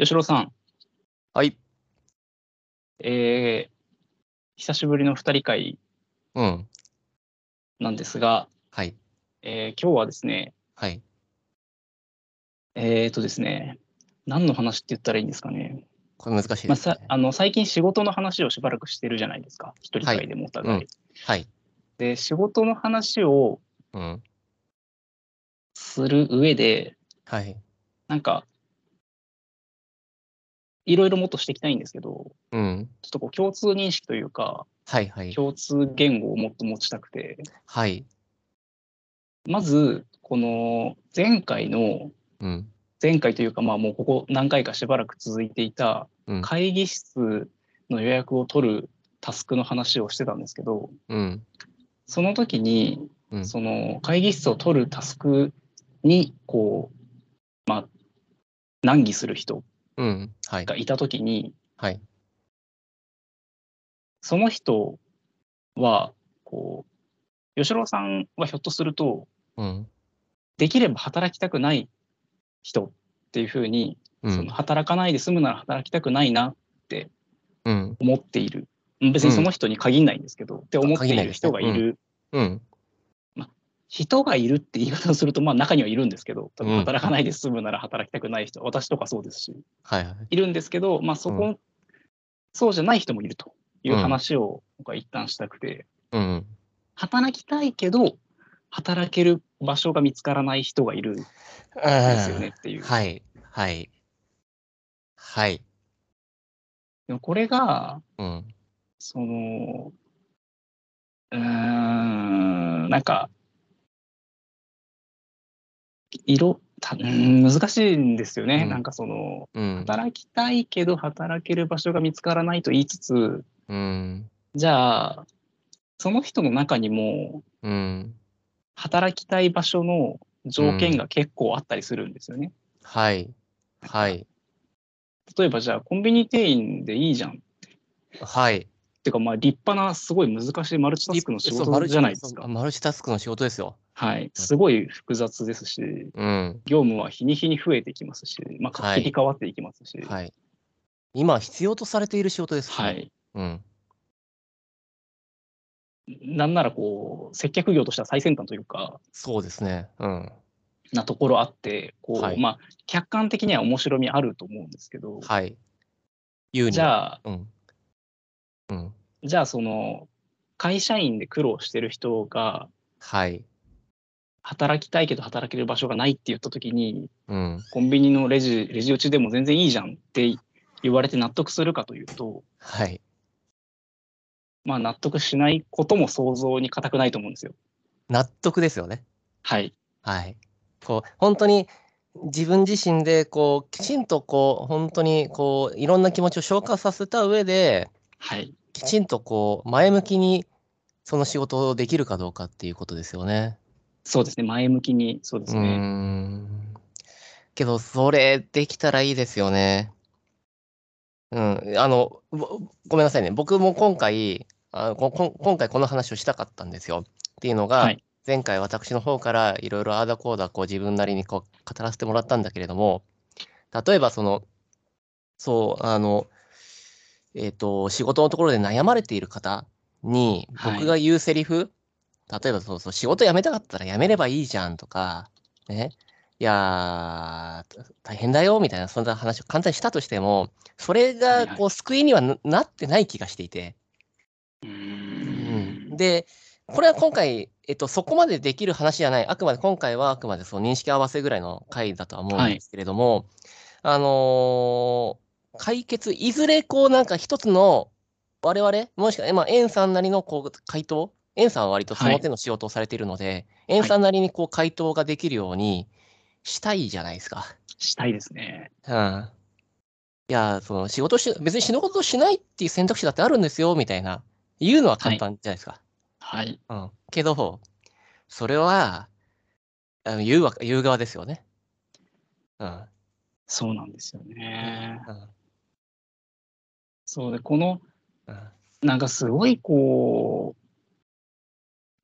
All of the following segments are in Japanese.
吉郎さん、はい。えー、久しぶりの二人会うん。なんですが、はい。えー今日はですね、はい。えーとですね、何の話って言ったらいいんですかね。これ難しいまあ、です、ねさあの最近仕事の話をしばらくしてるじゃないですか。一人会でもお互い。うんはい。で、仕事の話をうん。する上で、はい。なんか、いろいろもっとしていきたいんですけど、うん。ちょっとこう共通認識というか、はいはい。共通言語をもっと持ちたくて、はい。まず、この前回の、うん。前回というか、まあもうここ何回かしばらく続いていたうん。会議室の予約を取るタスクの話をしてたんですけど、うん。その時に、うんその会議室を取るタスクに、こう、まあ、難儀する人うん。はい。がいた時に、はい。その人は、こう、吉郎さんはひょっとすると、うん。できれば働きたくない人っていうふうに、うんその。働かないで済むなら働きたくないなうん。思っている。別にその人に限らないんですけど、って思っている人がいる。うん。人がいるって言い方をすると、まあ中にはいるんですけど、働かないで済むなら働きたくない人、私とかそうですし、はいはい。いるんですけど、まあそこ、うそうじゃない人もいるといううん話を僕は一旦したくて、うん。働きたいけど、働ける場所が見つからない人がいるんですよねっていう。はい。はい。はい。でもこれが、うん。その、うーん、なんか、色、た難しいんですよね。うんなんかその、うん。働きたいけど働ける場所が見つからないと言いつつ、うん。じゃあ、その人の中にも、うん。働きたい場所の条件が結構あったりするんですよね。はい。はい。例えばじゃあ、コンビニ店員でいいじゃん。はい。てか、まあ、立派な、すごい難しいマルチタスクの仕事じゃないですか。マルチタスクの仕事ですよ。はい。すごい複雑ですし、うん。業務は日に日に増えていきますし、まあ、はい切り替わっていきますし、はい。今必要とされている仕事です。はい。うん。なんならこう、接客業としては最先端というか、そうですね。うん。なところあって、こう、はいまあ、客観的には面白みあると思うんですけど、はい。じゃあ、うん。うん。じゃあその、会社員で苦労してる人が、はい。働きたいけど働ける場所がないって言ったときに、うん。コンビニのレジ、レジ打ちでも全然いいじゃんって言われて納得するかというと、はい。まあ納得しないことも想像に難くないと思うんですよ。納得ですよね。はい。はい。こう、本当に自分自身で、こう、きちんとこう、本当にこう、いろんな気持ちを消化させた上で、はい。きちんとこう、前向きにその仕事をできるかどうかっていうことですよね。そうですね。前向きに、そうですね。ん。けど、それできたらいいですよね。うん。あの、ごごめんなさいね。僕も今回、あここん今回この話をしたかったんですよ。っていうのが、はい前回私の方からいろいろああだこうだこう自分なりにこう語らせてもらったんだけれども、例えばその、そう、あの、えっと、仕事のところで悩まれている方に、はい。僕が言うセリフ、例えばそうそう、仕事辞めたかったら辞めればいいじゃんとか、ね、いやー、大変だよみたいな、そんな話を簡単にしたとしても、それはいはい。がこう救いにはななってない気がしていて、うん。ん。で、これは今回、えっと、そこまでできる話じゃない、あくまで今回はあくまでその認識合わせぐらいの回だとは思うんですけれども、あのー解決、いずれこうなんか一つの、我々、もしくは、まあ、エンさんなりのこう回答、エンさんは割とその手の仕事をされているので、エンさんなりにこう回答ができるようにしたいじゃないですか。したいですね。うん。いや、その仕事し、別に死ぬことしないっていう選択肢だってあるんですよ、みたいな。言うのは簡単じゃないですか。はい。うん。けど、それは、あの言うわ、言う側ですよね。うん。そうなんですよね。うん。そうで、この、うん。なんかすごいこ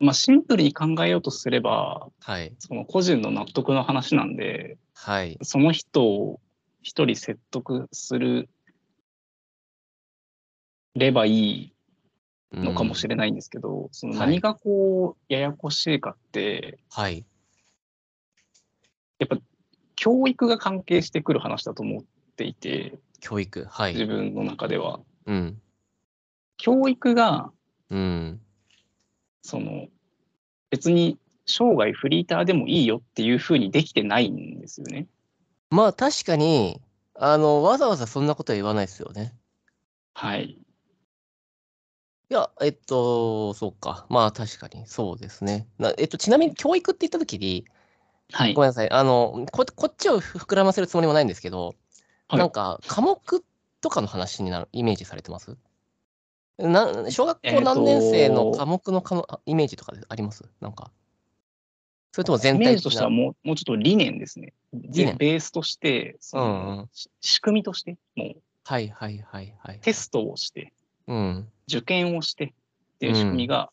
う、まあシンプルに考えようとすれば、はい。その個人の納得の話なんで、はい。その人一人説得するればいいのかもしれないんですけど、その何がこう、ややこしいかって、はい。やっぱ教育が関係してくる話だと思っていて、教育。はい。自分の中では。うん。教育が、うん。その、別に生涯フリーターでもいいよっていうふうにできてないんですよね。まあ確かに、あの、わざわざそんなことは言わないですよね。はい。いや、えっと、そうか。まあ確かに、そうですね。なえっと、ちなみに教育って言ったときに、はいご。めんなさい。あの、ここっちを膨らませるつもりもないんですけど、はいなんか、科目とかの話になる、イメージされてます？な小学校何年生の科目のかのあイメージとかであります？なんか。それとも全イメー。ジとしてはもうもうちょっと理念ですね。理念ベースとして、そのうん仕組みとして、もうはいはいはいはい。テストをして、うん。受験をしてっていう仕組みが、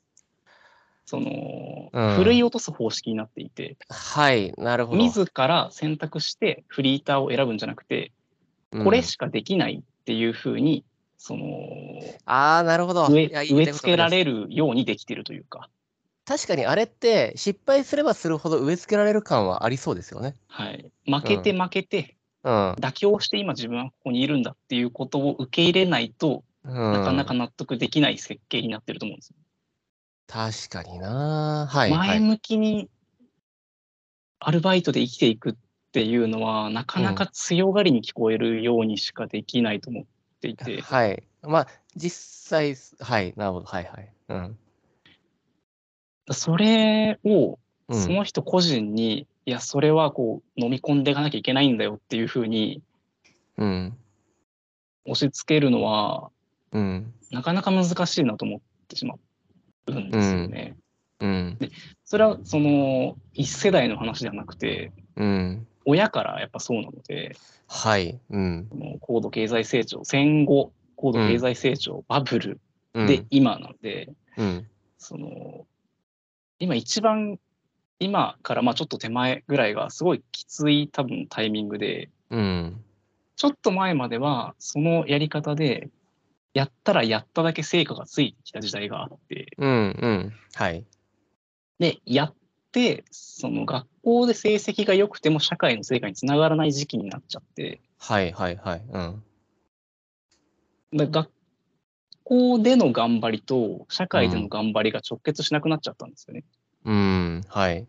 その、うんふるい落とす方式になっていて、はい、なるほど。自ら選択してフリーターを選ぶんじゃなくて、これしかできないっていうふうに、そのああ、なるほど。植え付けられるようにできてるというか、確かにあれって失敗すればするほど植え付けられる感はありそうですよね。はい、負けて負けて、うん。妥協して今自分はここにいるんだっていうことを受け入れないと、うん、なかなか納得できない設計になってると思うんですよ。確かにな。はい、は前い。向きにアルバイトで生きていくっていうのは、なかなか強がりに聞こえるようにしかできないと思っていて、はい。まあ、実際、はい、なるほど。はい、はい。うん。それをうん、その人個人に、いや、それはこう飲み込んでいかなきゃいけないんだよっていうふうにうん。押し付けるのは、うん。なかなか難しいなと思ってしまうんですよね。うん。それはその一世代の話ではなくて、うん。親からやっぱそうなので、はい。うん。高度経済成長、戦後、高度経済成長、バブルうんで、今なんで、うん。その、今一番、今からまあちょっと手前ぐらいがすごいきつい多分タイミングで、うん。ちょっと前まではそのやり方で、やったらやっただけ成果がついてきた時代があって、うん。うん。はい。で、やって、その学校で成績が良くても社会の成果につながらない時期になっちゃって、はい。はい。はい。うん。だ学校での頑張りと社会での頑張りが直結しなくなっちゃったんですよね。うん。はい。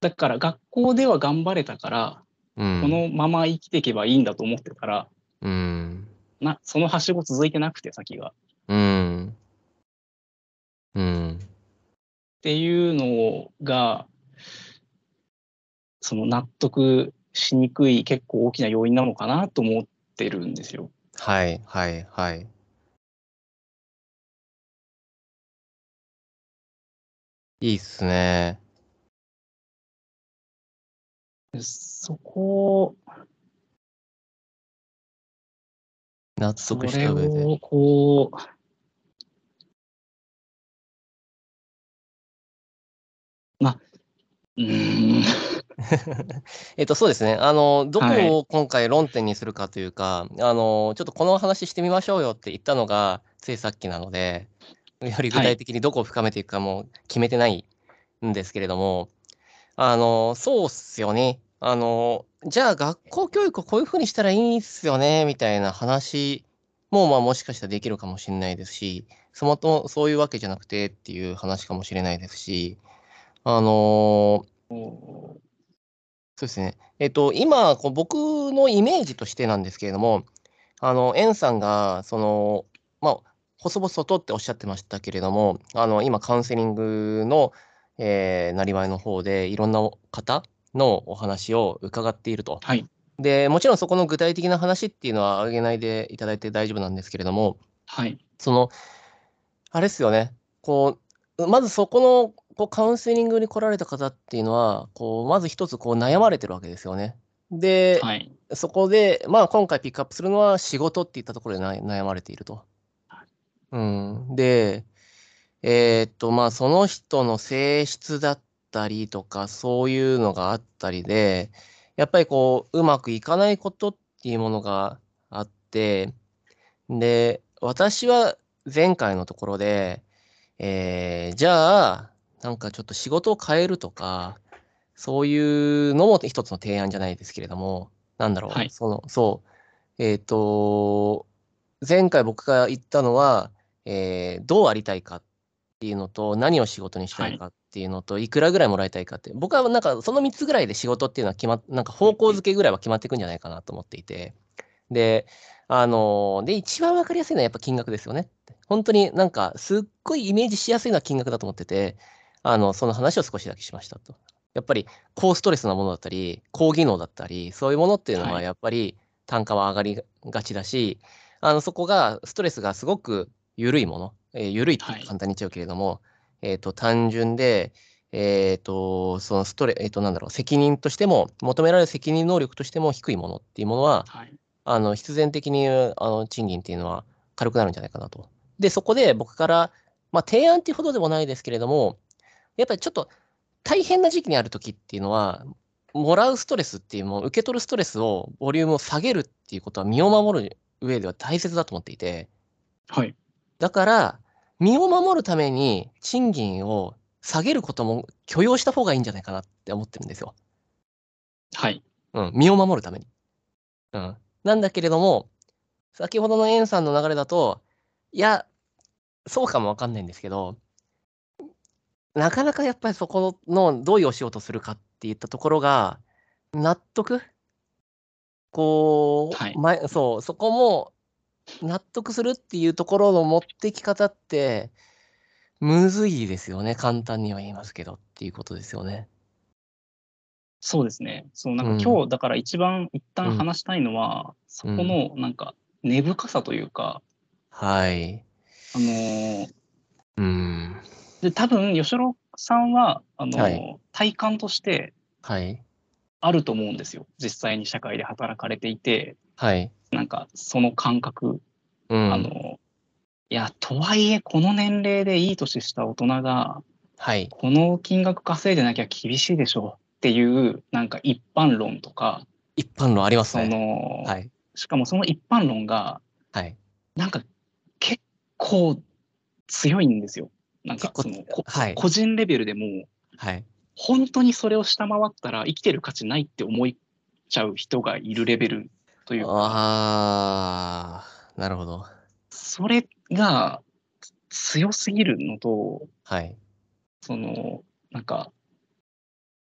だから学校では頑張れたから、うん。このまま生きていけばいいんだと思ってたら、うん。なそのはしご続いてなくて先が。うん。うん。っていうのが、その納得しにくい結構大きな要因なのかなと思ってるんですよ。はい。はい。はい。いいっすね。でそこ、納そ得しれた上で。をこう、まあ、うーん、えっと、そうですね。あの、どこはいを今回論点にするかというか、あの、ちょっとこの話してみましょうよって言ったのが、ついさっきなので、より具体的にどこを深めていくかも決めてないんですけれども、あの、そうっすよね。あの、じゃあ学校教育をこういうふうにしたらいいっすよね、みたいな話も、まあもしかしたらできるかもしれないですし、そもそもそういうわけじゃなくてっていう話かもしれないですし、あのそうですね。えっと、今、こう僕のイメージとしてなんですけれども、あの、エンさんが、その、まあ、細々とっておっしゃってましたけれども、あの、今、カウンセリングの、えー、なりわいの方で、いろんな方のお話を伺っていると。はい、で、もちろんそこの具体的な話っていうのは挙げないでいただいて大丈夫なんですけれども、はい、その、あれですよね、こう、まずそこのこうカウンセリングに来られた方っていうのは、こうまず一つこう悩まれてるわけですよね。で、はい、そこで、まあ、今回ピックアップするのは仕事っていったところでな悩まれていると。うん、で、えーっと、まあ、その人の性質だったりとか、そういうのがあったりで、やっぱりこう、うまくいかないことっていうものがあって、で、私は前回のところで、えーじゃあ、なんかちょっと仕事を変えるとか、そういうのも一つの提案じゃないですけれども、なんだろう、はい。その、そう、えっ、と、前回僕が言ったのは、えーどうありたいかっていうのと、何を仕事にしたいかっていうのと、い、くらぐらいもらいたいかって、僕はなんかその3つぐらいで仕事っていうのは決まっ、なんか方向づけぐらいは決まっていくんじゃないかなと思っていて、で、あので、一番わかりやすいのはやっぱ金額ですよね。本当になんかすっごいイメージしやすいのは金額だと思ってて、あの、その話を少しだけしましたと。やっぱり高ストレスなものだったり、高技能だったり、そういうものっていうのははいやっぱり単価は上がりがちだし、あの、そこがストレスがすごく緩いもの、えー緩いってはい簡単に言っちゃうけれども、えっ、と、単純で、えっ、と、そのストレ、えっ、と、なんだろう、責任としても、求められる責任能力としても低いものっていうものは、はい。あの、必然的に、あの、賃金っていうのは軽くなるんじゃないかなと。で、そこで僕から、まあ、提案っていうほどでもないですけれども、やっぱりちょっと大変な時期にある時っていうのは、もらうストレスっていうもの、受け取るストレスを、ボリュームを下げるっていうことは身を守る上では大切だと思っていて、はい。だから、身を守るために賃金を下げることも許容した方がいいんじゃないかなって思ってるんですよ。はい。うん、身を守るために。うん。なんだけれども、先ほどのエンさんの流れだと、いや、そうかもわかんないんですけど、なかなかやっぱりそこのどういうお仕事するかっていったところが、納得？こう、はい前そう、そこも納得するっていうところの持ってき方って、むずいですよね。簡単には言いますけどっていうことですよね。そうですね。そう、なんうんか今日、だから一番一旦うん話したいのは、そこのなんか根深さというか、はい。あのーうん。で、多分、吉郎さんは、あのーはい体感としてはい。あると思うんですよ。実際に社会で働かれていて、はい。なんかその感覚、うん。あの、いや、とはいえ、この年齢でいい年した大人が、はい。この金額稼いでなきゃ厳しいでしょうっていう、なんか一般論とか、一般論ありますそね。の、はい。しかもその一般論が、はい。なんか結構強いんですよ。なんかその、こはい。個人レベルでも、はい。本当にそれを下回ったら生きてる価値ないって思いちゃう人がいるレベルというか、ああ、なるほど。それが強すぎるのと、はい。その、なんか、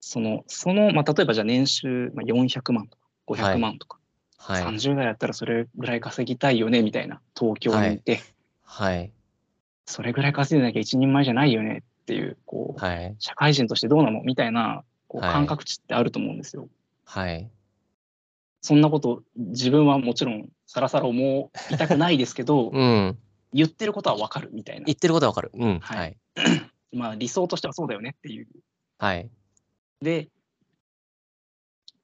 その、その、まあ、例えばじゃあ年収、まあ、400万とか500万とか、はい。30代だったらそれぐらい稼ぎたいよねみたいな、東京にいて、はい。それぐらい稼いでなきゃ一人前じゃないよねっていう、こう、はい。社会人としてどうなのみたいな、こうはい感覚値ってあると思うんですよ。はい。そんなこと、自分はもちろんさらさら思いたくないですけど、うん。言ってることはわかるみたいな言。ってることはわかる。うん。はいはい。まあ理想としてはそうだよねっていう。はい。で、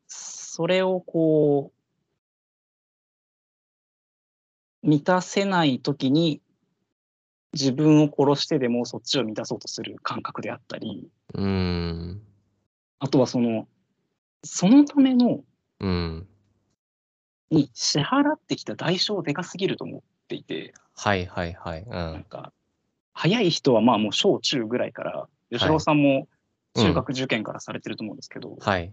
それをこう、満たせないときに、自分を殺してでもそっちを満たそうとする感覚であったり、うーん。あとはその、そのための、うん。に支払ってきた代償でかすぎると思っていて、はい。はい。はい。うなんん。か、早い人はまあもう小中ぐらいから、吉郎さんも中学受験からされてると思うんですけど、はい。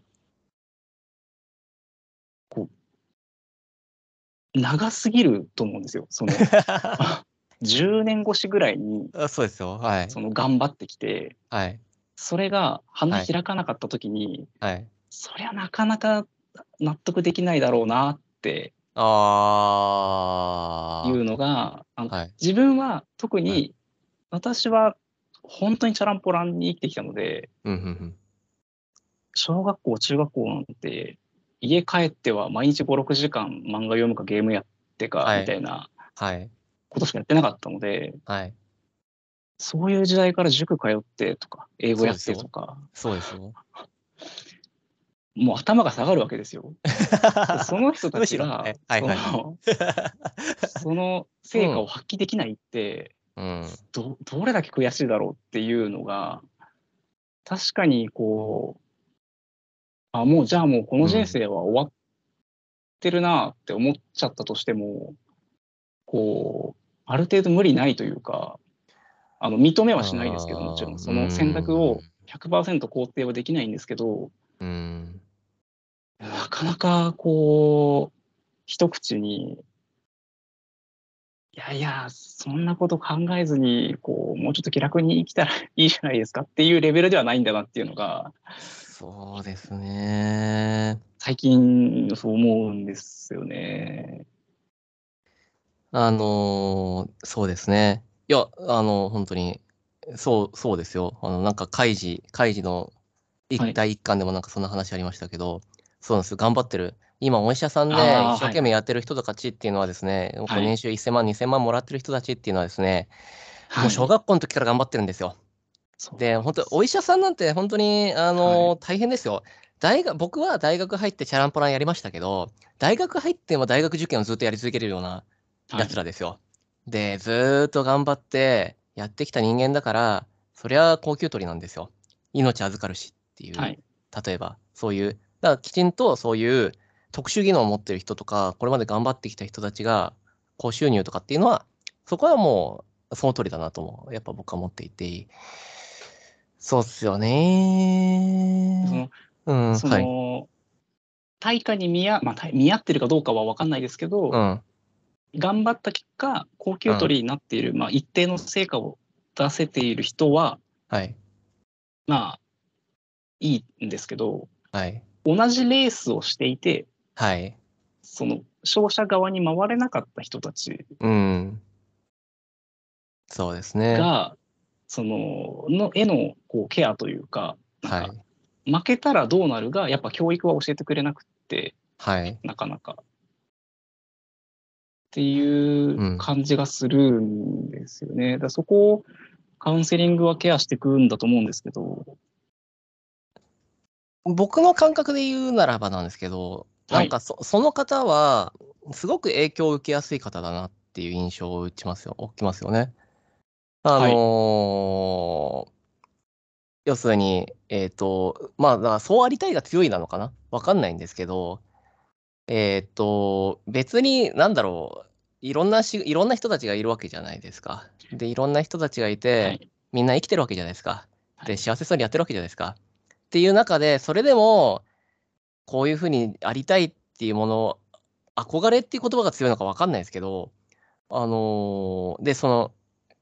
長すぎると思うんですよ。その 10年越しぐらいにあそうですよ。はい。その頑張ってきて、はい。それが花はい開かなかった時に、はい。そりゃなかなか納得できないだろうなってああ。いうのが、あのはい。自分は特はに私は本当にチャランポランに生きてきたので、うん。うん。小学校、中学校なんて、家帰っては毎日5、6時間漫画読むかゲームやってかはいみたいなはい。ことしかやってなかったので、はい。そういう時代から塾通ってとか、英語やってとか、そうですよ。もう頭が下がるわけですよ。その人たちがね、はいはいその その成果を発揮できないって、うん。ど、どれだけ悔しいだろうっていうのが、確かにこう、あ、もうじゃあもうこの人生は終わってるなって思っちゃったとしても、こう、ある程度無理ないというか、あの認めはしないですけど、もちろん、その選択を100%肯定はできないんですけど、うん。なかなかこう、一口に、いやいや、そんなこと考えずに、こう、もうちょっと気楽に生きたらいいじゃないですかっていうレベルではないんだなっていうのが、そうですね。最近そう思うんですよね。あのーそうですね。いや、あの、本当に、そう、そうですよ。あの、なんか、カイジ、カイジのはい一第一巻でもなんかそんな話ありましたけど、そうなんですよ。頑張ってる。今、お医者さんで一生懸命やってる人たちっていうのはですね、はい年収1000万、2000万もらってる人たちっていうのはですね、もはいう小学校の時から頑張ってるんですよ。で、本当、お医者さんなんて本当に、あの大変ですよ。大学、僕は大学入ってチャランポランやりましたけど、大学入っても大学受験をずっとやり続けるようなはいやつらですよ。で、ずーっと頑張ってやってきた人間だから、そりゃ高級取りなんですよ。命預かるしっていう、はい。例えば、そういう、だからきちんとそういう特殊技能を持ってる人とか、これまで頑張ってきた人たちが、高収入とかっていうのは、そこはもう、その通りだなとも、やっぱ僕は思っていて、そうっすよそね。の、うん、そはい。の、対価に見合、まあ、対見合ってるかどうかは分かんないですけど、うん、頑張った結果、高級取りになっている、まあ、一定の成果を出せている人は、はい、まあ、いいんですけど、はい、同じレースをしていて、はい。その、商社側に回れなかった人たちうん。そうですね。が、その、の、絵の、こう、ケアというかはい、負けたらどうなるが、やっぱ教育は教えてくれなくって、はい。なかなか。っていう感じがするんですよね。だからそこをカウンセリングはケアしていくんだと思うんですけど、僕の感覚で言うならばなんですけど、はい。なんかそその方は、すごく影響を受けやすい方だなっていう印象を打ちますよ、起きますよね。あのー要するに、えっ、と、まあ、だからそうありたいが強いなのかな？わかんないんですけど、えっ、と、別に、なんだろう、いろんなし、いろんな人たちがいるわけじゃないですか。で、いろんな人たちがいて、はいみんな生きてるわけじゃないですか。で、はい幸せそうにやってるわけじゃないですか。っていう中で、それでも、こういうふうにありたいっていうもの、憧れっていう言葉が強いのか分かんないですけど、あのーで、その、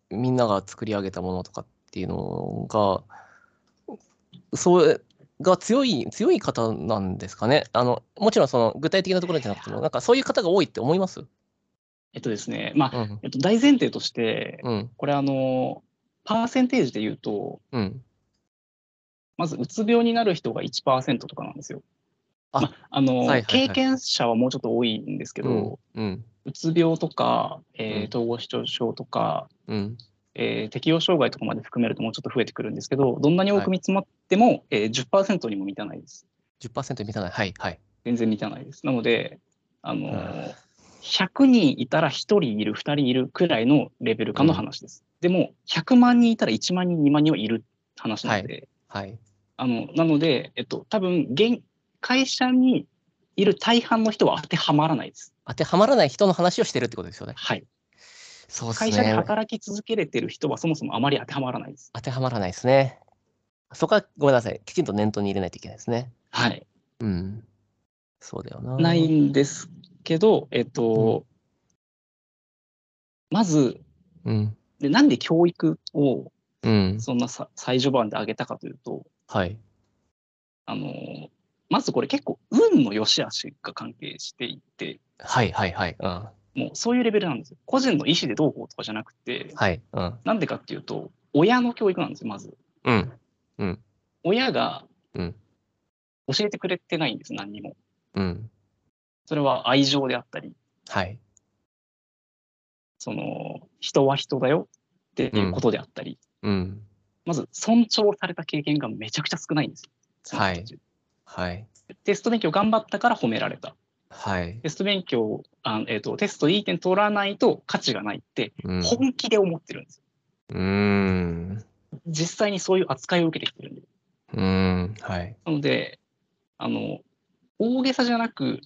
みんなが作り上げたものとかっていうのが、それが強い、強い方なんですかね？あの、もちろんその具体的なところじゃなくても、なんかそういう方が多いって思います？えっとですね、まあ、うん。えっと、大前提として、うん。これあの、パーセンテージで言うと、うん。まずうつ病になる人が1%とかなんですよ。あまあ、あの、はいはいはい経験者はもうちょっと多いんですけど、うん。うつ病とか、えーうん統合失調症とか、うん。えー適応障害とかまで含めるともうちょっと増えてくるんですけど、どんなに多く見積もっても、えー10%にも満たないです。10%満たない。はい。はい。全然満たないです。なので、あのーうん100人いたら1人いる、2人いるくらいのレベル感の話です。でも、100万人いたら1万人、2万人はいる話なので、はい。あのなので、えっと、多分現会社にいる大半の人は当てはまらないです。当てはまらない人の話をしてるってことですよね。はい。そうです会社でね。働き続けれてる人はそもそもあまり当てはまらないです。当てはまらないですね。そこはごめんなさい。きちんと念頭に入れないといけないですね。はい。うん。そうだよな。ないんですけど、えっと、まずうん。で、なんで教育をうん。そんなさ最序盤で上げたかというと、はい。あのまずこれ結構運の良し悪しが関係していて、はいはいはい。うん。もうそういうレベルなんですよ。個人の意思でどうこうとかじゃなくて、はい。うん。なんでかっていうと、親の教育なんですよ、まず。うん。親がうん教えてくれてないんです、何にも。うん。それは愛情であったり、はい。その、人は人だよっていうことであったり、うん。まず尊重された経験がめちゃくちゃ少ないんですよ。その人たちはい。テスト勉強頑張ったから褒められた。はい。テスト勉強、あえーと、テストいい点取らないと価値がないってうん。本気で思ってるんですよ。うーん。実際にそういう扱いを受けてきてるんで。うーん。はい。なので、あの、大げさじゃなく、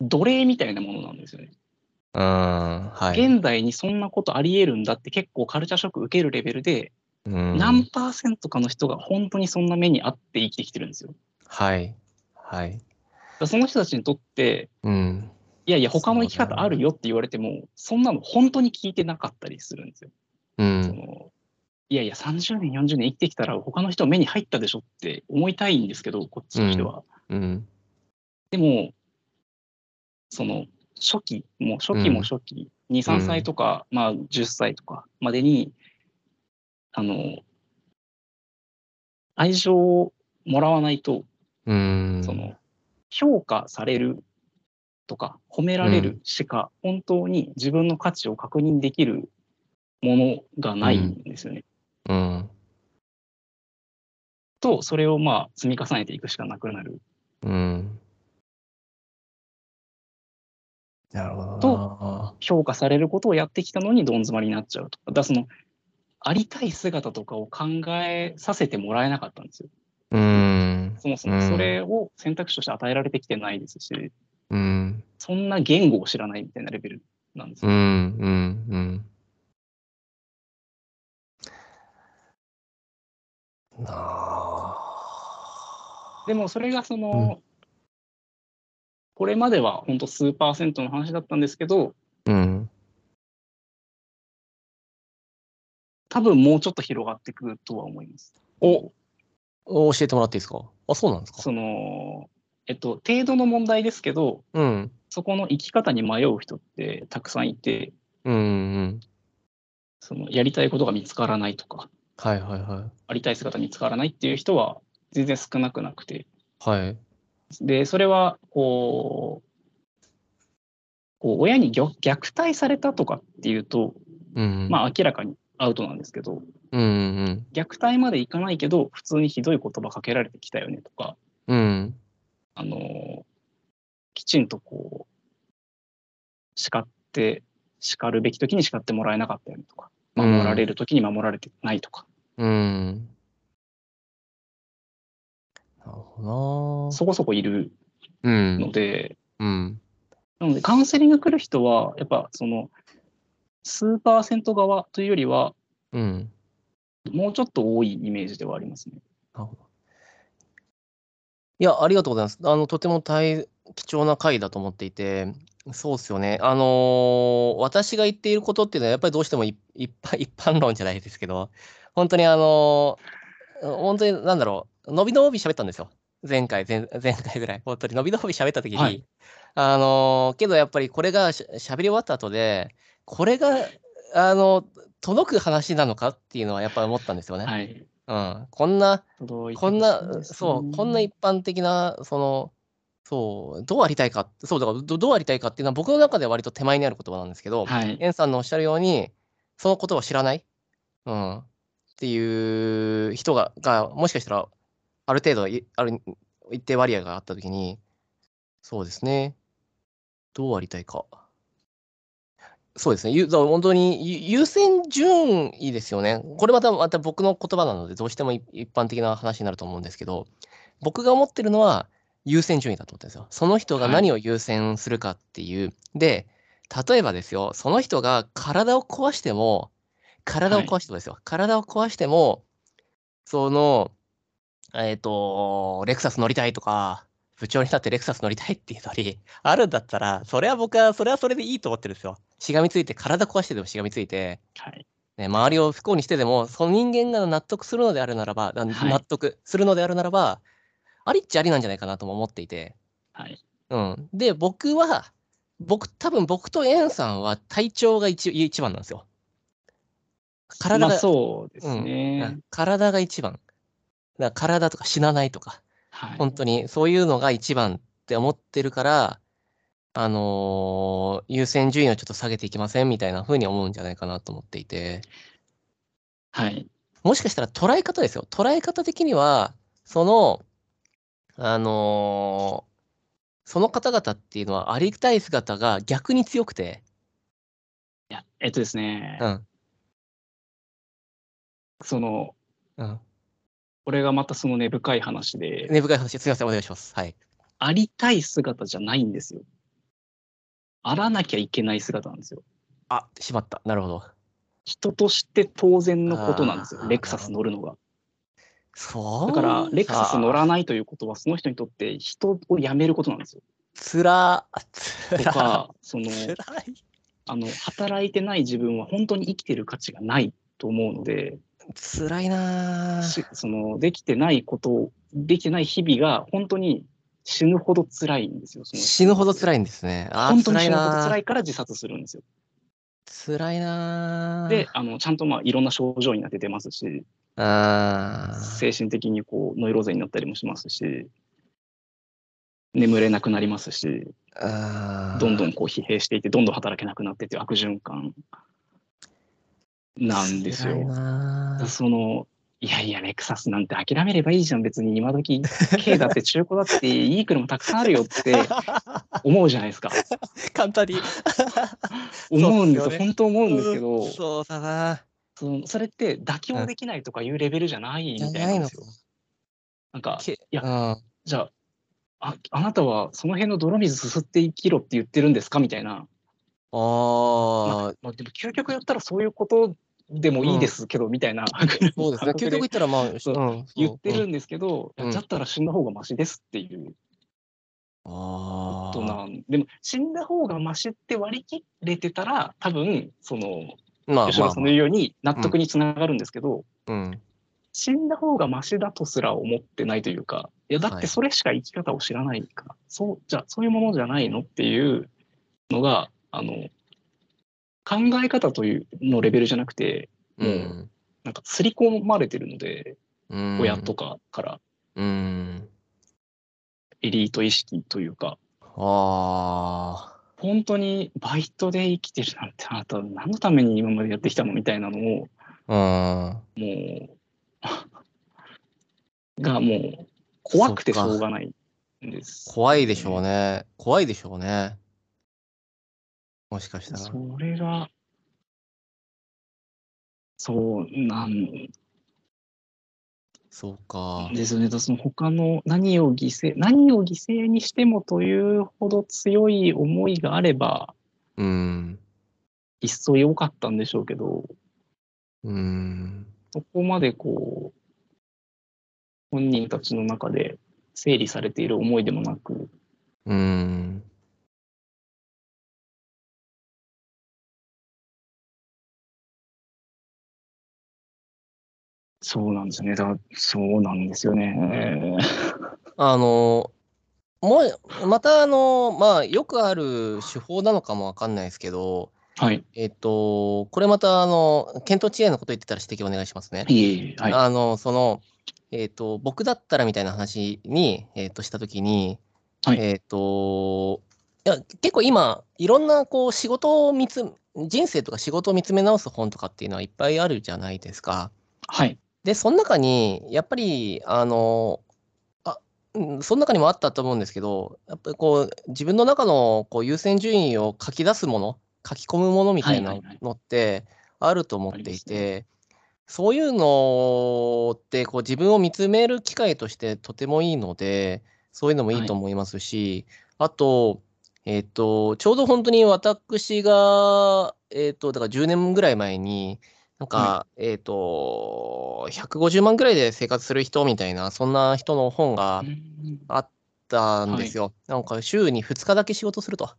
奴隷みたいなものなんですよね。うん。はい。現代にそんなことあり得るんだって結構カルチャーショック受けるレベルで、うん何パーセントかの人が本当にそんな目にあって生きてきてるんですよ。はい。はい。らその人たちにとって、うん。いやいや、他の生き方あるよって言われても、そんなの本当に聞いてなかったりするんですよ。そうん。のいやいや、30年、40年生きてきたら他の人目に入ったでしょって思いたいんですけど、こっちとしては。うん。でも、その初期、もう初期も初期、2、3歳とか、まあ10歳とかまでに、あの、愛情をもらわないと、うん。その、評価されるとか、褒められるしか、本当に自分の価値を確認できるものがないんですよね。うん。と、それをまあ積み重ねていくしかなくなる。うん。なるほどとな。評価されることをやってきたのにどん詰まりになっちゃうとか。だその、ありたい姿とかを考えさせてもらえなかったんですよ。うん。そもそもそれを選択肢として与えられてきてないですし、うん。そんな言語を知らないみたいなレベルなんですよ。うん。うん。うん。なあ。でもそれがその、これまでは本当数パーセントの話だったんですけど、うん。多分もうちょっと広がっていくとは思います。お教えてもらっていいですか？あ、そうなんですか？その、えっと、程度の問題ですけど、うん。そこの生き方に迷う人ってたくさんいて、うん。うん。そのやりたいことが見つからないとか、はいはいはありたい姿見つからないっていう人は全然少なくなくて、い。はい。で、それは、こう、こう親に虐虐待されたとかっていうと、うん。まあ明らかにアウトなんですけど、うんうん虐待までいかないけど、普通にひどい言葉かけられてきたよねとか、うん。うん。あのきちんとこう、叱って、叱るべき時に叱ってもらえなかったよねとか、うん守られる時に守られてないとか、うん。なるほどそこそこいるな。うん。ので、うん。なのでカウンセリング来る人は、やっぱその、数パーセント側というよりは、うん。もうちょっと多いイメージではありますね。なるほど。いや、ありがとうございます。あの、とても大貴重な回だと思っていて、そうっすよね。あのー私が言っていることっていうのは、やっぱりどうしても一一般一般論じゃないですけど、本当にあのー本当になんだろう、伸び伸び喋ったんですよ。前回、前前回ぐらい。本当に伸び伸び喋った時に、はいあのーけどやっぱりこれがし喋り終わった後で、これが、あの、届く話なのかっていうのはやっぱり思ったんですよね。はい。うん。こんな、届いてこんな、そう、こんな一般的な、その、そう、どうありたいか、そう、だからどどうありたいかっていうのは僕の中では割と手前にある言葉なんですけど、はい。エンさんのおっしゃるように、そのことを知らない、うん、っていう人が、がもしかしたら、ある程度い、ある一定割合があったときに、そうですね、どうありたいか。そうですね、本当にゆ優先順位ですよね。これまたまた僕の言葉なので、どうしても一一般的な話になると思うんですけど、僕が思ってるのは優先順位だと思ってるんですよ。その人がはい何を優先するかっていう。で、例えばですよ、その人が体を壊しても、体を壊してもですよ、体を壊しても、その、えっ、と、レクサス乗りたいとか、部長になってレクサス乗りたいっていうのに、あるんだったら、それは僕は、それはそれでいいと思ってるんですよ。しがみついて、体壊してでもしがみついて、はい。ね、周りを不幸にしてでも、その人間が納得するのであるならば、なはい納得するのであるならば、ありっちゃありなんじゃないかなとも思っていて、はい。うん。で、僕は、僕、多分僕とエンさんは体調が一一番なんですよ。体が、まあそうですうんね。体が一番。だから体とか死なないとか、はい。本当にそういうのが一番って思ってるから、あのー優先順位をちょっと下げていきませんみたいな風に思うんじゃないかなと思っていて、はい。もしかしたら捉え方ですよ。捉え方的には、その、あのーその方々っていうのはありたい姿が逆に強くて、いや、えっとですね、うん、その、うん、これがまたその根深い話で、根深い話、すみません、お願いします。はい。ありたい姿じゃないんですよ。あらなきゃいけない姿なんですよ。あ、しまった。なるほど。人として当然のことなんですよレクサス乗るのが。そう。だから、レクサス乗ららないということは、その人にとって人を辞めることなんですよ。つら、つら、とか、その。あの、働いてない自分は本当に生きてる価値がないと思うので、つらいなその、できてないこと、できてない日々が本当に死ぬほど辛いんですよ。死ぬほどい。辛いんですね。本当に死ぬほど辛いから自殺するんですよ。辛いなぁで、あの、ちゃんとまあ、いろんな症状になって出ますし、あー精神的にこう、ノイローゼになったりもしますし、眠れなくなりますし、どんどんこう疲弊していって、どんどん働けなくなってっていう悪循環なんですよ。その、いやいや、レクサスなんて諦めればいいじゃん、別に今時、軽だって中古だっていい車たくさんあるよって 思うじゃないですか。簡単に。思うんですよ、ね本当思うんですけど、そうだな。そのそれって妥協できないとかいうレベルじゃないみたいなんですよ。なんか、けやうん。じゃあ、ああなたはその辺の泥水すすって生きろって言ってるんですかみたいな。あまああ、まあ、でも究極言ったらそういうことでもいいですけど、みたいな。そうですね。究極言ったら、まあ、言ってるんんですけど、いやうんだったら死んだ方がマシですっていう。あことなあ。ん。でも死んだ方がマシって割り切れてたら多分そのまあまあ吉田さんの言うように納得につながるんですけど、うん。死んだ方がマシだとすら思ってないというかいやだっはい。てそれしか生き方を知らないから、そうじゃあそういうものじゃないのっていうのがあの考え方というのレベルじゃなくてう。うんなんか刷り込まれてるので、うん親と。かからうん。エリート意識というかああ。本当にバイトで生きてるなんてあなた何のために今までやってきたのみたいなのをうん。もう がもう怖くてしょうがないんです。怖いでしょうね。怖いでしょうね。もしかしたら。それがそうなんそうか。ですよね。その他の何を犠牲何を犠牲にしてもというほど強い思いがあればうん。一層良かったんでしょうけどうん。そこまでこう本人たちの中で整理されている思いでもなくうん。そうなんですよね。だそうなんですよね。あの、もう、また、あの、まあ、よくある手法なのかもわかんないですけど、はい。えっと、これまた、あの、検討知恵のこと言ってたら指摘お願いしますね。いえいえ。はい。あの、その、えっと、僕だったらみたいな話に、えっと、したときに、はいえっと、いや、結構今、いろんな、こう、仕事を見つ、人生とか仕事を見つめ直す本とかっていうのはいっぱいあるじゃないですか。はい。で、その中に、やっぱり、あの、あ、うんその中にもあったと思うんですけど、やっぱりこう、自分の中のこう優先順位を書き出すもの、書き込むものみたいなはいはいはい。のってあると思っていて、そういうのってこう自分を見つめる機会としてとてもいいので、そういうのもいいと思いますし、あと、えっと、ちょうど本当に私が、えっと、だから10年ぐらい前に、なんか、はえっと、150万ぐらいで生活する人みたいな、そんな人の本がうんあったんですよ。なんか週に2日だけ仕事すると。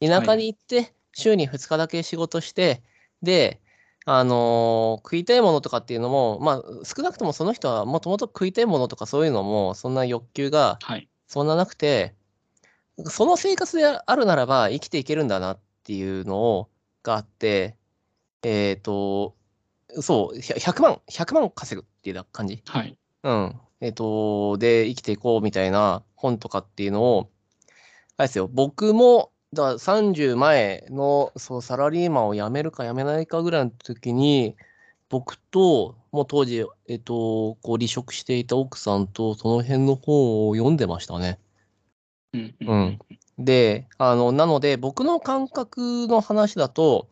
田舎に行って、週に2日だけ仕事して、で、あのー食いたいものとかっていうのも、まあ、少なくともその人はもともと食いたいものとかそういうのも、そんな欲求がはい。そんななくて、その生活であるならば生きていけるんだなっていうのをがあって、えっ、と、そう、ひゃ100万、100万稼ぐっていう感じ。はい。うん。えっ、と、で、生きていこうみたいな本とかっていうのを、あれですよ、僕も、だから30前のそうサラリーマンを辞めるか辞めないかぐらいの時に、僕と、もう当時、えっ、と、こう離職していた奥さんと、その辺の本を読んでましたね。うんううん。で、あの、なので、僕の感覚の話だと、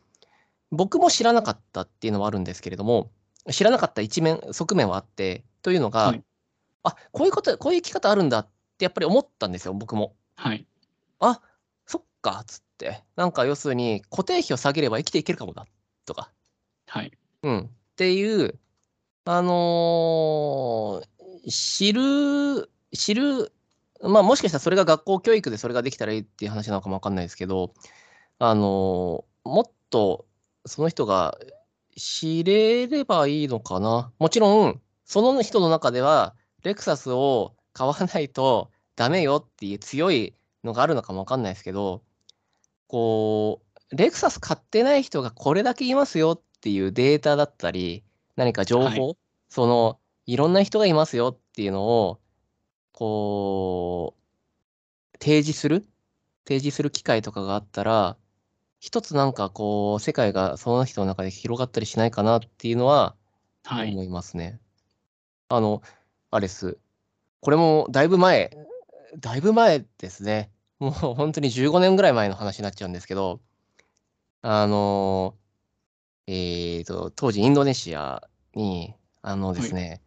僕も知らなかったっていうのはあるんですけれども、知らなかった一面、側面はあって、というのが、はいあこういうこと、こういう生き方あるんだってやっぱり思ったんですよ、僕も。はい。あそっかっつって。なんか要するに固定費を下げれば生きていけるかもだとか。はい。うん。っていう、あのー知る、知る、まあもしかしたらそれが学校教育でそれができたらいいっていう話なのかもわかんないですけど、あのーもっとその人が知れればいいのかな？もちろん、その人の中では、レクサスを買わないとダメよっていう強いのがあるのかもわかんないですけど、こう、レクサス買ってない人がこれだけいますよっていうデータだったり、何か情報、はその、いろんな人がいますよっていうのを、こう、提示する？提示する機会とかがあったら、一つなんかこう、世界がその人の中で広がったりしないかなっていうのははい。思いますね。あの、あれです。これもだいぶ前、だいぶ前ですね。もう本当に15年ぐらい前の話になっちゃうんですけど、あの、えーと、当時インドネシアに、あのですね、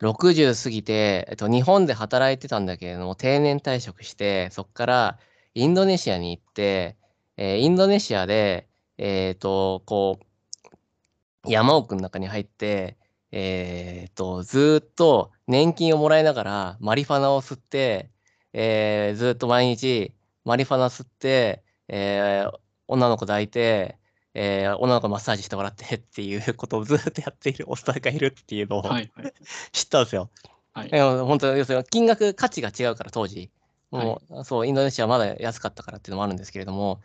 60過ぎて、えっと、日本で働いてたんだけれども、定年退職して、そこからインドネシアに行って、えーインドネシアで、えーと、こう、山奥の中に入って、えーと、ずーっと年金をもらいながらマリファナを吸って、えーずーっと毎日マリファナ吸って、えー女の子抱いて、えー女の子マッサージしてもらって っていうことをずーっとやっているおっさんがいるっていうのをはい。はい。知ったんですよ。はい本当要するに金額価値が違うから当時もう、そうインドネシアはまだ安かったからっていうのもあるんですけれども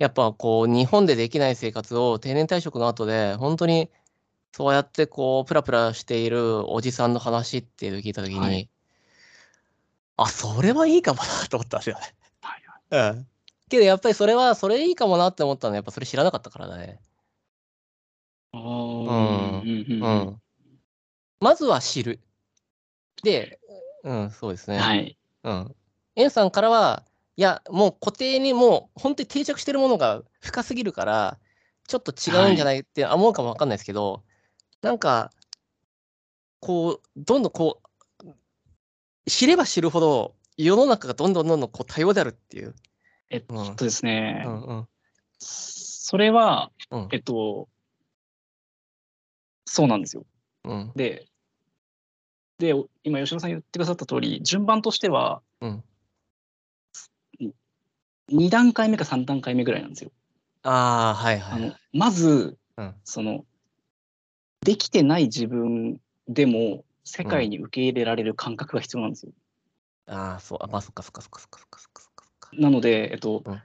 やっぱこう日本でできない生活を定年退職の後で本当にそうやってこうプラプラしているおじさんの話っていうのを聞いた時に、はいあそれはいいかもなと思ったんですよね。はい うん、けどやっぱりそれはそれいいかもなって思ったのはやっぱそれ知らなかったからね。ああ。ううんん。うん。ううん。ん、まずは知る。で、うん、そうですね。はい。うん。エンさんからは、いや、もう固定にもう本当に定着してるものが深すぎるから、ちょっと違うんじゃないって思うかもわかんないですけど、なんか、こう、どんどんこう、知れば知るほど、世の中がどんどんどんどんこう多様であるっていう。えっうんとですねう、んうんそれは、うんえっと、そうなんですよ。うんで、で、今、吉野さん言ってくださった通り、順番としては、うん。2段階目か3段階目ぐらいなんですよ。ああ、はいはい、はい、まず、うん、その、できてない自分でも世界に受け入れられる感覚が必要なんですよ。うん、ああ、そう、あ、まあ、そっかそっかそっかそっかそっかそっか。なので、えっと、うん、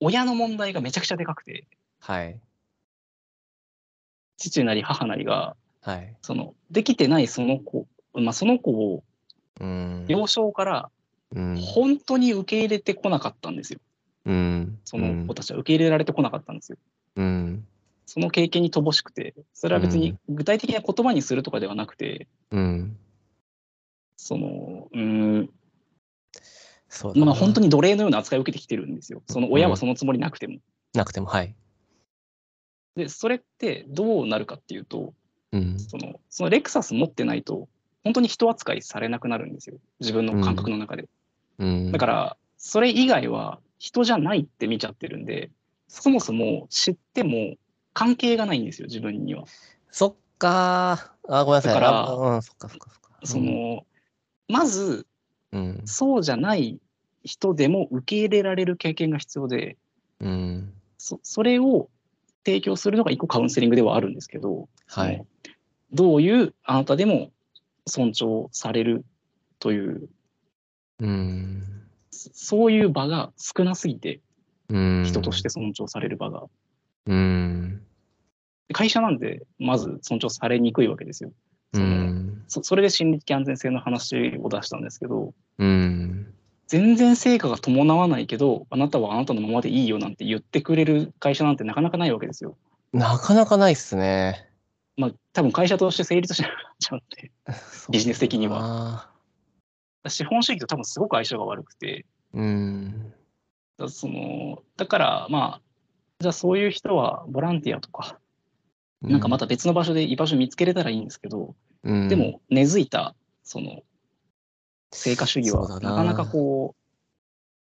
親の問題がめちゃくちゃでかくて、はい。父なり母なりが、はい、そのできてないその子、まあ、その子を幼少からうん。本当に受け入れてこなかったんですよ。うん。その子たちは受け入れられてこなかったんですよ。うん。その経験に乏しくて、それは別に具体的な言葉にするとかではなくて、うん。その、うーん、そうまあ本当に奴隷のような扱いを受けてきてるんですよ。その親はそのつもりなくても。なくても、はい。で、それってどうなるかっていうと、うん。その、そのレクサス持ってないと、本当に人扱いされなくなるんですよ。自分の感覚の中で。うん。だから、それ以外は人じゃないって見ちゃってるんで、そもそも知っても関係がないんですよ、自分には。そっかー。あ、ごめんなさい。だからあうん、そっかそっかそっか。その、まず、うん。そうじゃない人でも受け入れられる経験が必要で、うん。そそれを提供するのが一個カウンセリングではあるんですけど、はいどういうあなたでも尊重されるという、うん。そそういう場が少なすぎて、うん。人として尊重される場が。うん。会社なんで、まず尊重されにくいわけですよ。うそのん。そそれで心理的安全性の話を出したんですけど、うん。全然成果が伴わないけど、あなたはあなたのままでいいよなんて言ってくれる会社なんてなかなかないわけですよ。なかなかないっすね。まあ、多分会社として成立しなくなっちゃうんで、ビジネス的にはは。資本主義と多分すごく相性が悪くて、うん。だそのだからまあ、じゃあそういう人はボランティアとか、なんかまた別の場所で居場所見つけれたらいいんですけど、うん、でも根付いた、その、成果主義はななかなかこう、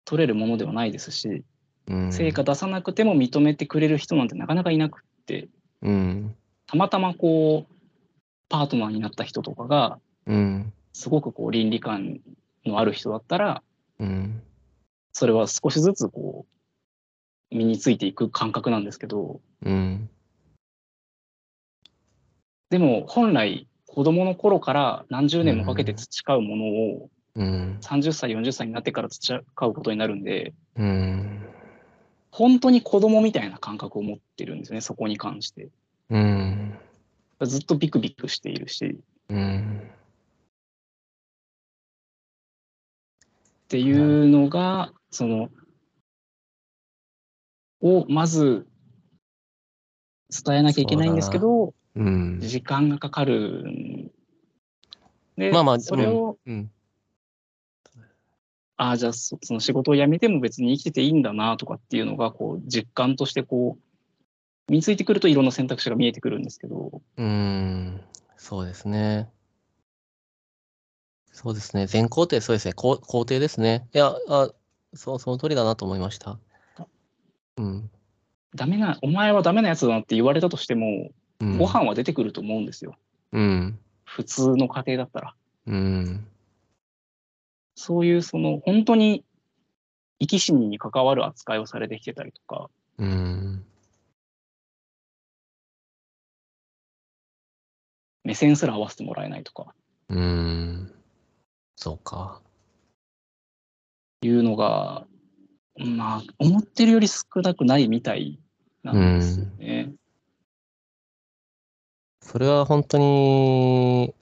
取れるものではないですし、うん。成果出さなくても認めてくれる人なんてなかなかいなくって、うん。たまたまこう、パートナーになった人とかが、うん。すごくこう倫理観のある人だったら、うん。それは少しずつこう、身についていく感覚なんですけど、うん。でも本来子供の頃から何十年もかけて培うものをうん。30歳、40歳になってから培うことになるんで、うん。本当に子供みたいな感覚を持ってるんですね、そこに関して。うん。ずっとビクビクしているし、うん。っていうのが、その、をまず伝えなきゃいけないんですけど、うん。時間がかかるんで、まあまあそれを、うん。ああ、じゃあそその仕事を辞めても別に生きてていいんだなとかっていうのが、こう、実感としてこう、身についてくるといろんな選択肢が見えてくるんですけど、うん。そうですね。そうですね。全肯定、そうですね。こう肯定ですね。いや、あ、そう、その通りだなと思いました。うん。ダメな、お前はダメなやつだなって言われたとしても、うん、ご飯は出てくると思うんですよ。うん。普通の家庭だったら。うん。そういうその本当に生き死にに関わる扱いをされてきてたりとか、うん。目線すら合わせてもらえないとかうん。そうか。いうのが、まあ、思ってるより少なくないみたいなんですよね。それは本当に、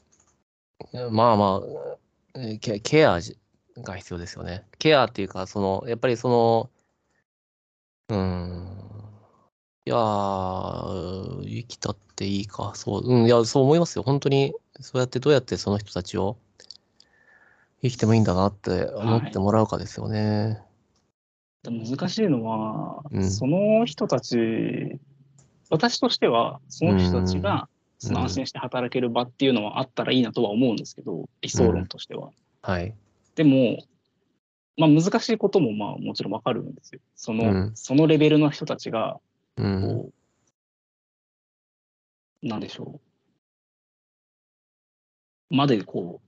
まあまあ、えーケケアじが必要ですよね。ケアっていうか、その、やっぱりその、うーん、いやー、生きたっていいか、そう、うん、いや、そう思いますよ。本当に、そうやってどうやってその人たちを生きてもいいんだなって思ってもらうかですよね。でも難しいのは、うんその人たち、私としては、その人たちが、うんその安心して働ける場っていうのはあったらいいなとは思うんですけど、理想論としては。はい。でも、まあ難しいこともまあもちろんわかるんですよ。その、うんそのレベルの人たちが、うん。こう、なんでしょう。までこう、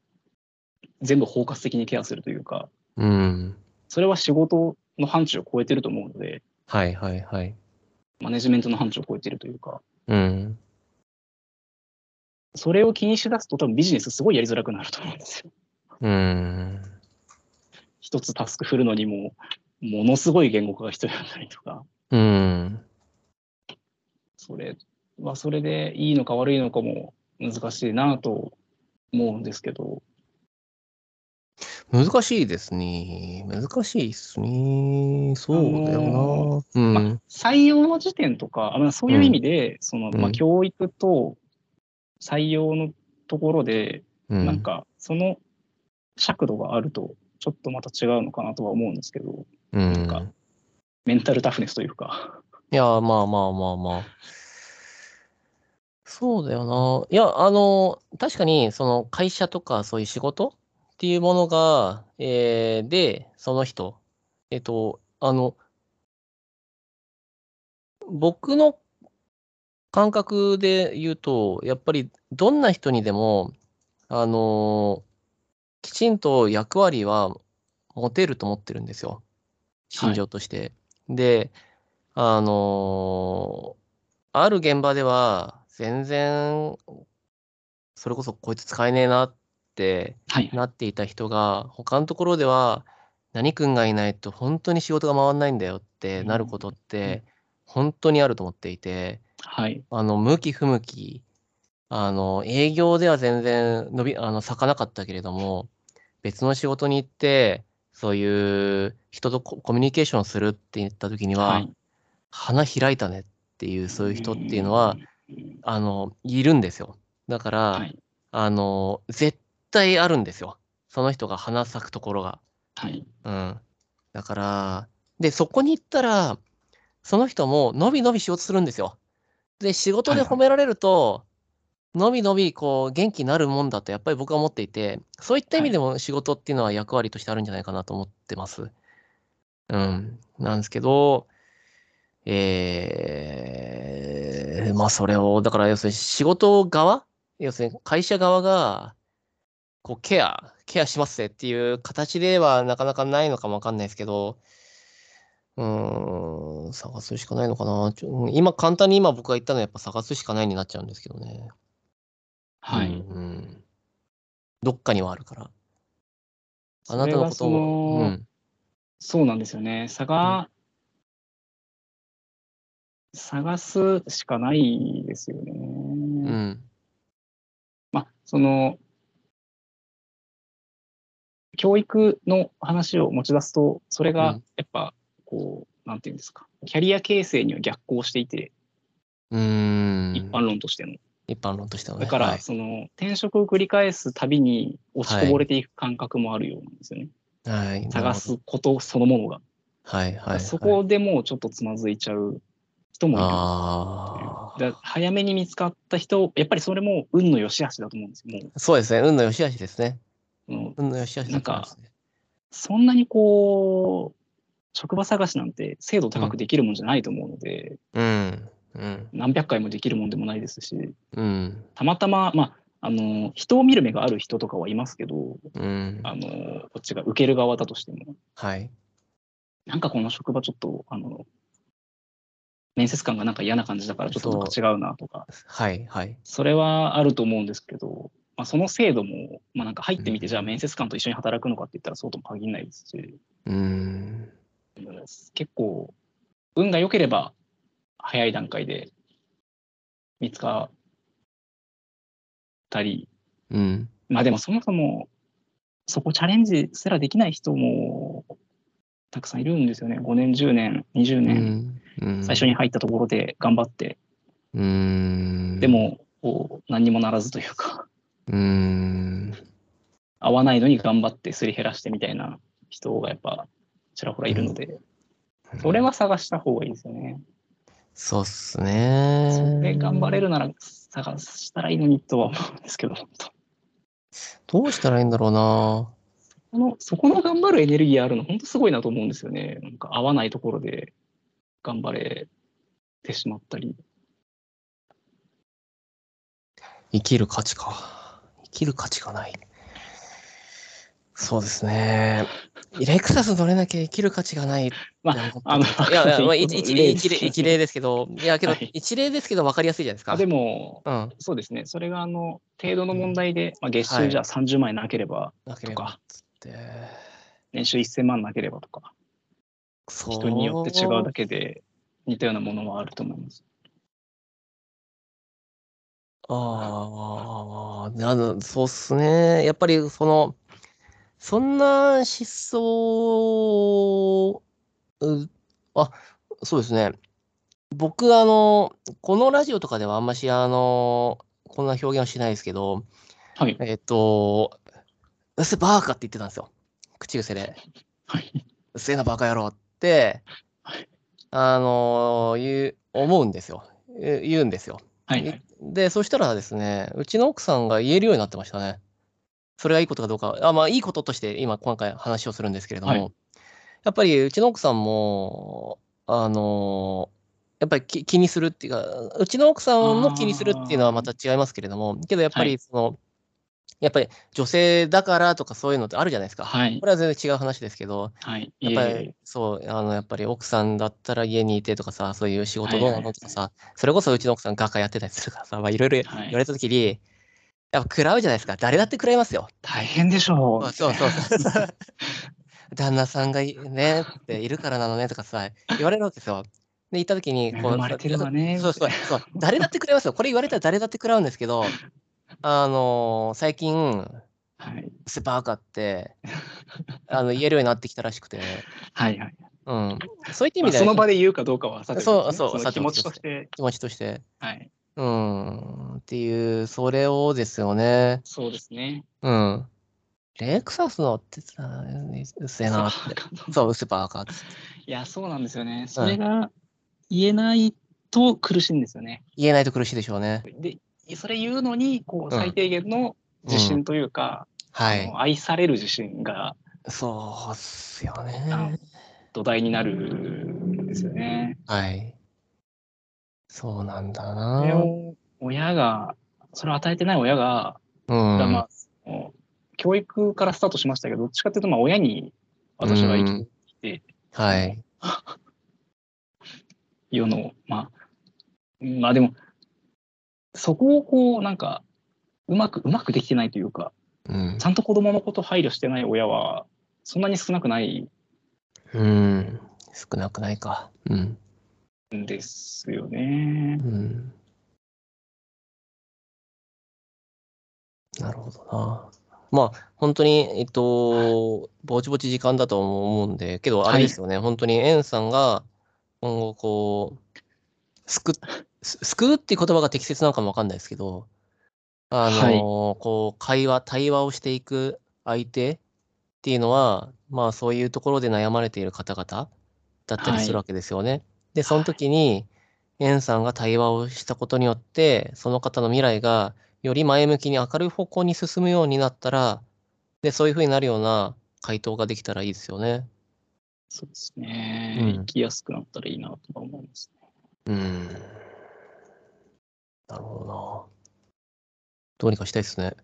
全部包括的にケアするというか、うん。それは仕事の範疇を超えてると思うので、はいはいはい。マネジメントの範疇を超えてるというか、うん。それを気にしだすと多分ビジネスすごいやりづらくなると思うんですよ。うん。一つタスク振るのにも、ものすごい言語化が必要だったりとか、うん。それはそれでいいのか悪いのかも難しいなと思うんですけど、難しいですね。難しいですね。そうだよな。うん。まあ、採用の時点とか、あまあ、そういう意味で、そのまあ、うん教育と採用のところで、うんなんかその尺度があると、ちょっとまた違うのかなとは思うんですけど、うんなんかメンタルタフネスというか。いや、まあまあまあまあ。そうだよな。いや、あの、確かに、その会社とかそういう仕事っていうものが、えーで、その人、えっと、あの、僕の感覚で言うと、やっぱりどんな人にでも、あの、きちんと役割は持てると思ってるんですよ。心情として。で、あのある現場では、全然、それこそこいつ使えねえなってはい。なっていた人が、他のところでは、何君がいないと本当に仕事が回んないんだよってなることって、本当にあると思っていて、はい。あの、向き不向き、あの、営業では全然伸び、あの、咲かなかったけれども、別の仕事に行って、そういう人とココミュニケーションするって言った時には、はい。花開いたねっていう、そういう人っていうのは、あの、いるんですよ。だから、はい。あの、絶対あるんですよ。その人が花咲くところが。はい。うん。だから、で、そこに行ったら、その人も伸び伸び仕事するんですよ。で、仕事で褒められると、のびのびこう元気になるもんだとやっぱり僕は思っていて、そういった意味でも仕事っていうのは役割としてあるんじゃないかなと思ってます。うん。なんですけど、えー、まあそれを、だから要するに仕事側要するに会社側が、こうケア、ケアしますぜっていう形ではなかなかないのかもわかんないですけど、うーん、探すしかないのかな。ちょ今、簡単に今僕が言ったのはやっぱ探すしかないになっちゃうんですけどね。はい。うんうんどっかにはあるから。あなたのことを、のうん、そうなんですよね。探、探すしかないですよね。うん、まあ、その、教育の話を持ち出すと、それがうんやっぱ、こう、なんていうんですか、キャリア形成には逆行していて、うーん。一般論としての。一般論としてはね。だから、はいその、転職を繰り返すたびに落ちこぼれていく感覚もあるようなんですよね。はい、な探すことそのものが。はい、はい。そこでもうちょっとつまずいちゃう人もいる。あだ早めに見つかった人、やっぱりそれも運の良し悪しだと思うんですよ。そうですね。運の良し悪しですね。うん。運の良し悪しだと思いますね。そん。なにこう、職場探しなん。て精度高くできるもん。じゃないと思うので、うん。うん。何百回もできるもん。でもないですし、うん。たまたま、まあ、あの、人を見る目がある人とかはいますけど、うん。あの、こっちが受ける側だとしても、はい。なん。かこの職場ちょっと、あの、面接官がなん。か嫌な感じだからちょっと違うなとか、はい。はい。それはあると思うん。ですけど、まあ、その制度も、まあ、なんか入ってみて、うんじゃあ面接官と一緒に働くのかって言ったらそうとも限らないですし、うん。結構、運が良ければ、早い段階で見つかったり、うん。まあでもそもそも、そこチャレンジすらできない人もたくさんいるんですよね。5年、10年、20う年、ん。うん最初に入ったところで頑張って、うん。で、も、こう、何にもならずというか、うん。合わないのに頑張ってすり減らしてみたいな人がやっぱちらほらいるので、それは探した方がいいですよね。そうっすね。それ頑張れるなら探したらいいのにとは思うんですけど、どうしたらいいんだろうな。このそこの頑張るエネルギーあるの、本当すごいなと思うんですよね。なんか合わないところで頑張れてしまったり。生きる価値か。生きる価値がない。そうですね。レクサス乗れなきゃ生きる価値がないまあ、あの、いやまあ、一一例です一例ですけど、いや、けど、はい一例ですけど分かりやすいじゃないですか。あでも、うん。そうですね。それがあの程度の問題で、まあ、月はい収じゃあ30万円なければ、とか。年収1000万なければとか、人によって違うだけで似たようなものはあると思います。ああ、なるそうっすね。やっぱりその、そんな思想、うあ、そうですね。僕、あの、このラジオとかではあんまし、あの、こんな表現はしないですけど、はい。えっと、うっせバーカって言ってたんですよ。口癖で。はい。うっせえなバカ野郎ってはい、あの、言う、思うんですよ。え言うんですよ。はい。はいで、そしたらですね、うちの奥さんが言えるようになってましたね。それがいいことかどうか。あまあ、いいこととして今、今回話をするんですけれども、はいやっぱりうちの奥さんも、あのやっぱり気気にするっていうか、うちの奥さんも気にするっていうのはまた違いますけれども、けどやっぱはりその、やっぱり女性だからとかそういうのってあるじゃないですか。はいこ。れは全然違う話ですけど、はい。やっぱり、そう、あの、やっぱり奥さんだったら家にいてとかさ、そういう仕事どうなはいはいのとかさ、それこそうちの奥さん画家やってたりするからさ、まあいろいろはい言われたときに、やっぱ食らうじゃないですか。誰だって食らいますよ。大変でしょう。そうそうそう。旦那さんがいね、っているからなのねとかさ、言われるわけですよ。で、行ったときに、恵まれてるわねそうそうそう。誰だって食らいますよ。これ言われたら誰だって食らうんですけど、あの最近、はい。スパーカって、あの、言えるようになってきたらしくて、はいはい。うん。そういった意味でまあその場で言うかどうかはさてねそうそう気持ちとして、気持ちとして。はい。うん。っていう、それをですよね。そうですね。うん。レクサスのってさ、うっせえなって。そう、うっせばーかって。いや、そうなんですよね。それが言えないと苦しいんですよね。言えないと苦しいでしょうね。で、それ言うのに、こう、うん最低限の自信というか、はい。あの愛される自信がそうっすよあね。土台になるんですよね。はい。そうなんだそれな。を親が、それを与えてない親が、うん。がまあ、教育からスタートしましたけど、どっちかっていうと、まあ、親に私は生きてきて、はい。いうのを、まあ、まあでも、そこをこう、なんか、うまく、うまくできてないというか、うんち。ゃんと子供のこと配慮してない親は、そんなに少なくないうん。少なくないか。うん。んですよねう。ん。なるほどな。まあ、本当に、えっと、ぼちぼち時間だと思うんで、けど、あれですよね、本当に、エンさんが、今後、こう、救救うっていう言葉が適切なのかもわかんないですけど、あの、はいこう、会話、対話をしていく相手っていうのは、まあ、そういうところで悩まれている方々だったりするわけですよね。で、その時に、エンさんが対話をしたことによって、その方の未来がより前向きに明るい方向に進むようになったら、で、そういうふうになるような回答ができたらいいですよね。そうですね。うん生きやすくなったらいいなとは思いますね。うん。なるほどな。どうにかしたいですね。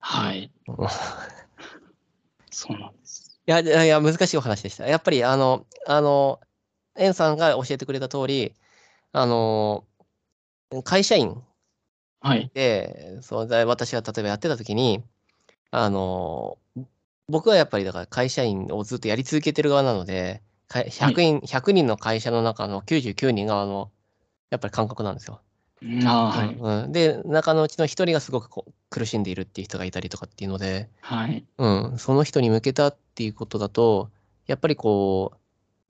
はい。い そうなんです。や、いやいや、難しいお話でした。やっぱり、あの、あの、エンさんが教えてくれた通り、あの、会社員はい。で、そうだ私が例えばやってた時に、あの、僕はやっぱりだから会社員をずっとやり続けてる側なので、か100人、100人の会社の中の99人が、あの、やっぱり感覚なんですよ。ああ、はい。うんうんで、中のうちの1人がすごくこう苦しんでいるっていう人がいたりとかっていうので、はい。うん、その人に向けたっていうことだと、やっぱりこう、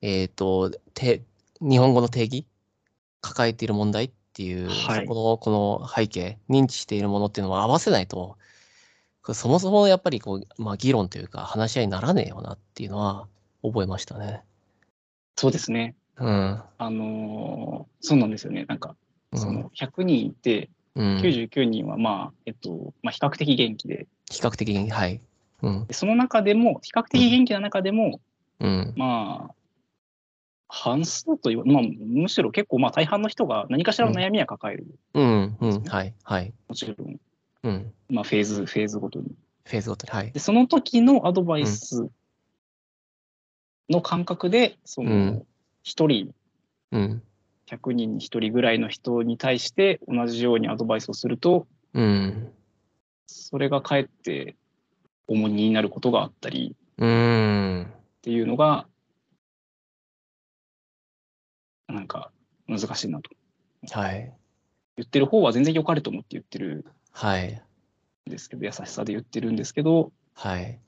えっ、と、て、日本語の定義抱えている問題っていう、はいそこの、この背景、認知しているものっていうのを合わせないと、そもそもやっぱりこう、まあ議論というか話し合いにならねえよなっていうのは覚えましたね。そうですね。うん。あのーそうなんですよね。なんか、うんその100人いて、うん、99人はまあ、えっと、まあ、比較的元気で比較的に、はい。うん。で、その中でも、比較的元気な中でも、うん。まあ、半数という、まあ、むしろ結構、まあ、大半の人が何かしらの悩みは抱える。うん。うん。はい。はい。もちろん、うん。まあ、フェーズ、フェーズごとに。フェーズごとに。はいで、。その時のアドバイスの感覚で、そうのん、一人、うん。100人に1人ぐらいの人に対して同じようにアドバイスをすると、うん。それがかえって重荷になることがあったりうん。っていうのが、なんか難しいなと。はい。言ってる方は全然良かれと思って言ってるはい。んですけど、優しさで言ってるんですけど、はい。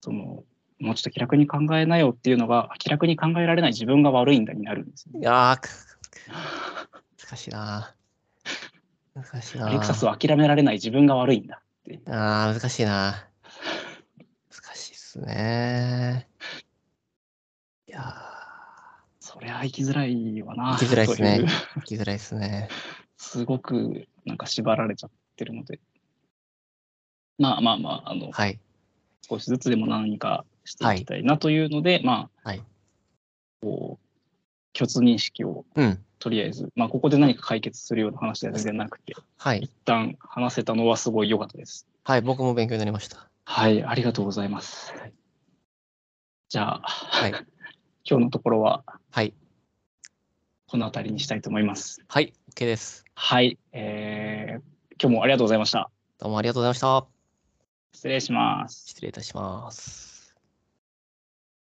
その、もうちょっと気楽に考えなよっていうのが、気楽に考えられない自分が悪いんだになるんですよいや難しいな。難しいな。アレクサスを諦められない自分が悪いんだって。あー、難しいな。難しいっすね。いやそりゃ生きづらいわな。生きづらいっすね生きづらいっすね。すごくなんか縛られちゃってるので。まあまあまあ、あの、はい。少しずつでも何かしていきたいなというので、まあ、はいこう、共通認識をうん。とりあえず、まあ、ここで何か解決するような話では全然なくて、はい一。旦話せたのはすごい良かったです。はい、僕も勉強になりました。はい、ありがとうございます。はいじゃあ、はい。今日のところははい。この辺りにしたいと思います。はい、OK です。はい、えー、今日もありがとうございました。どうもありがとうございました。失礼します。失礼いたします。